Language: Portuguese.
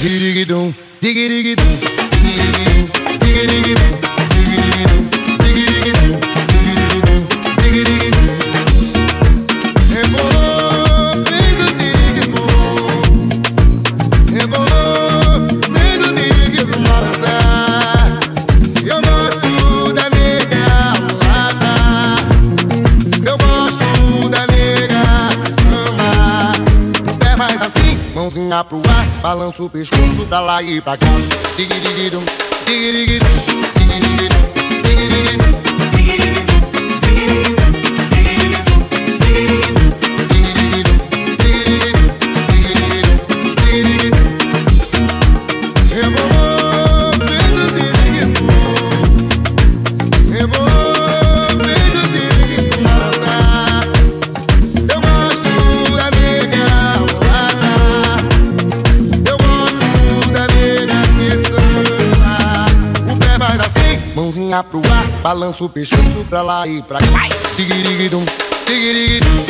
Diggy diggy doo, diggy diggy doo, diggy diggy doo, diggy diggy doo. Mãozinha pro ar, balança o pescoço pra lá e pra cá. Digirigidum, digirigidum, digirigidum, mãozinha pro ar, balança o pescoço pra lá e pra cá. Tigiriguidum, tigiriguidum,